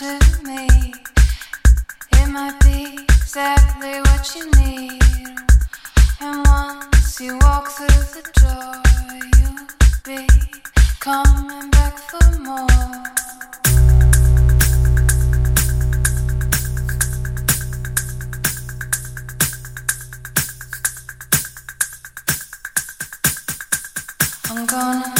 to me. It might be exactly what you need. And once you walk through the door, you'll be coming back for more. I'm gonna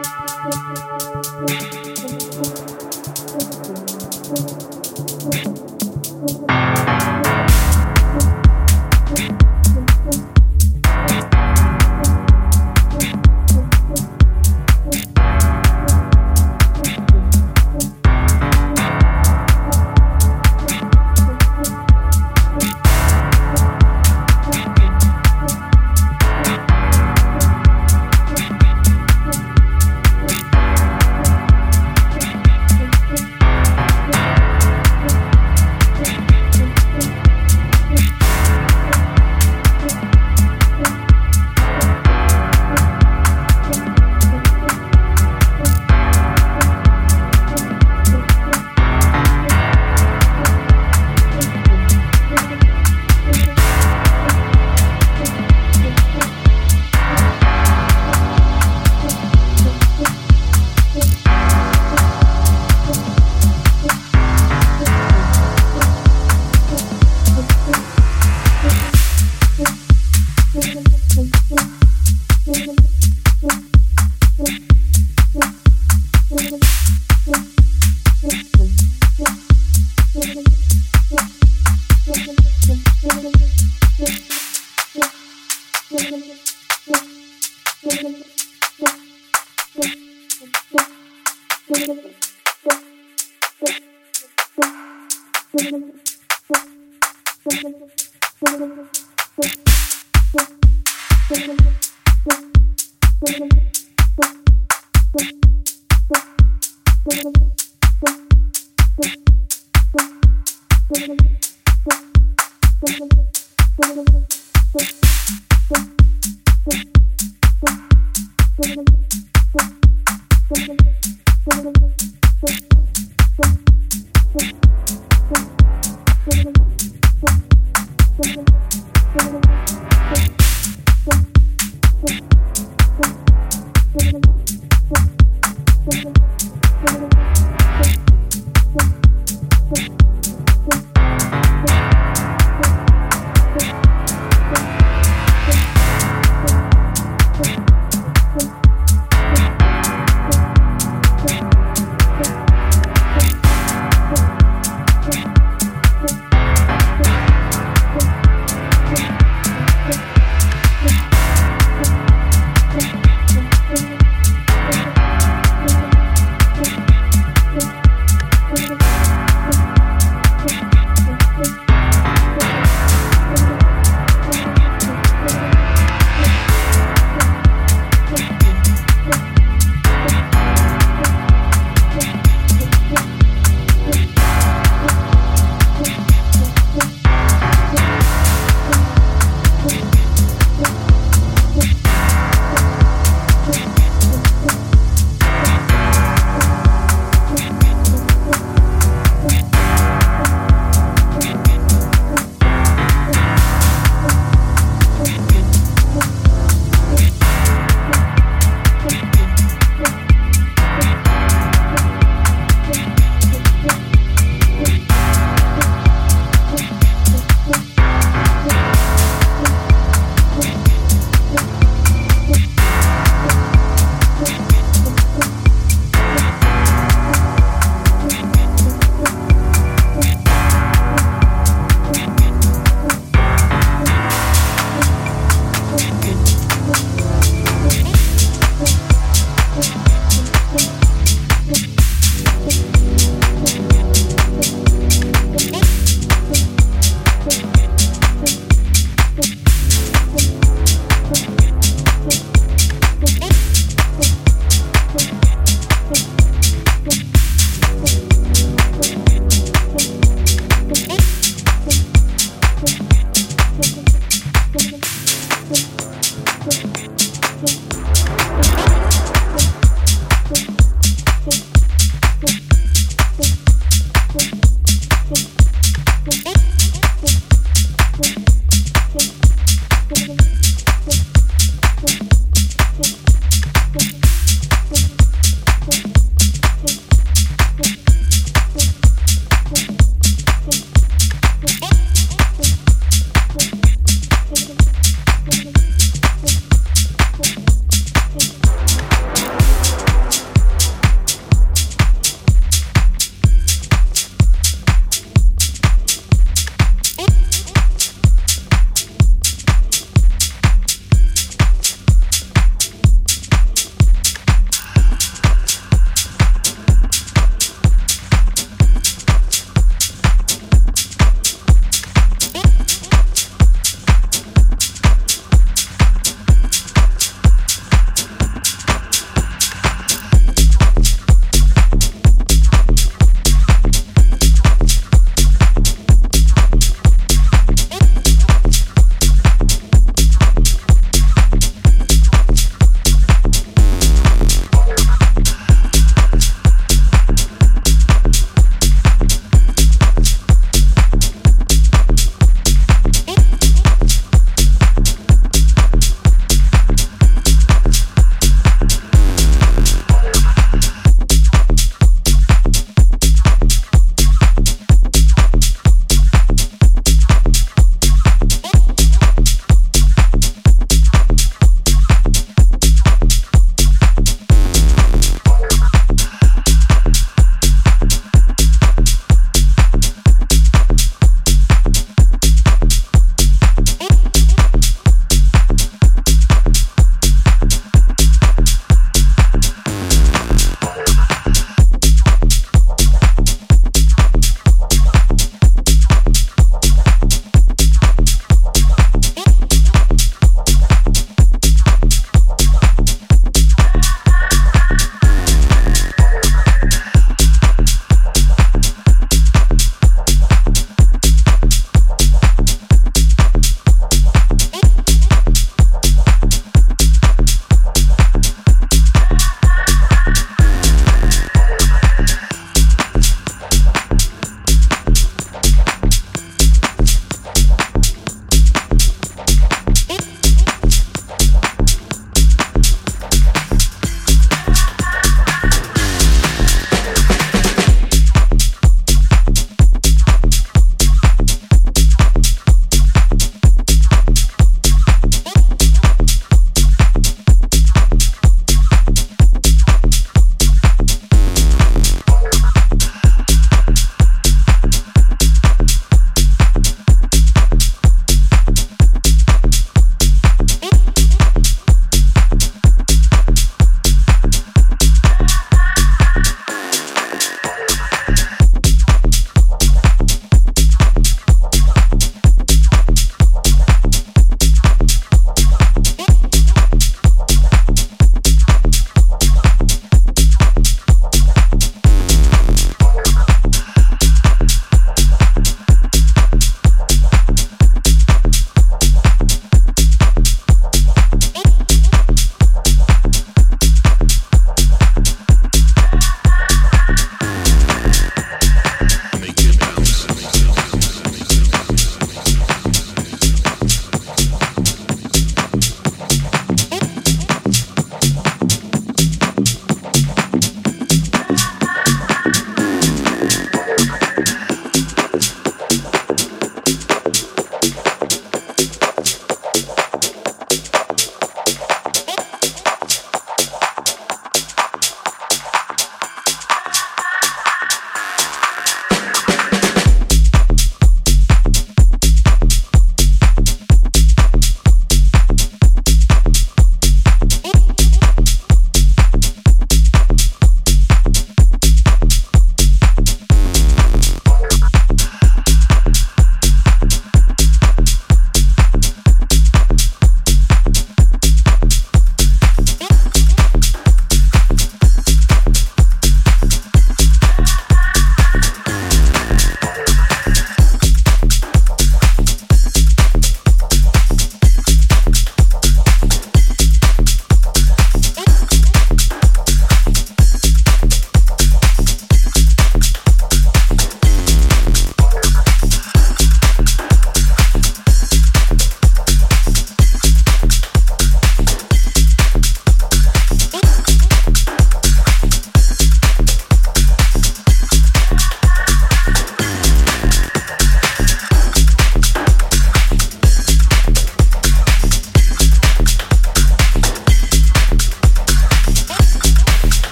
Thank you.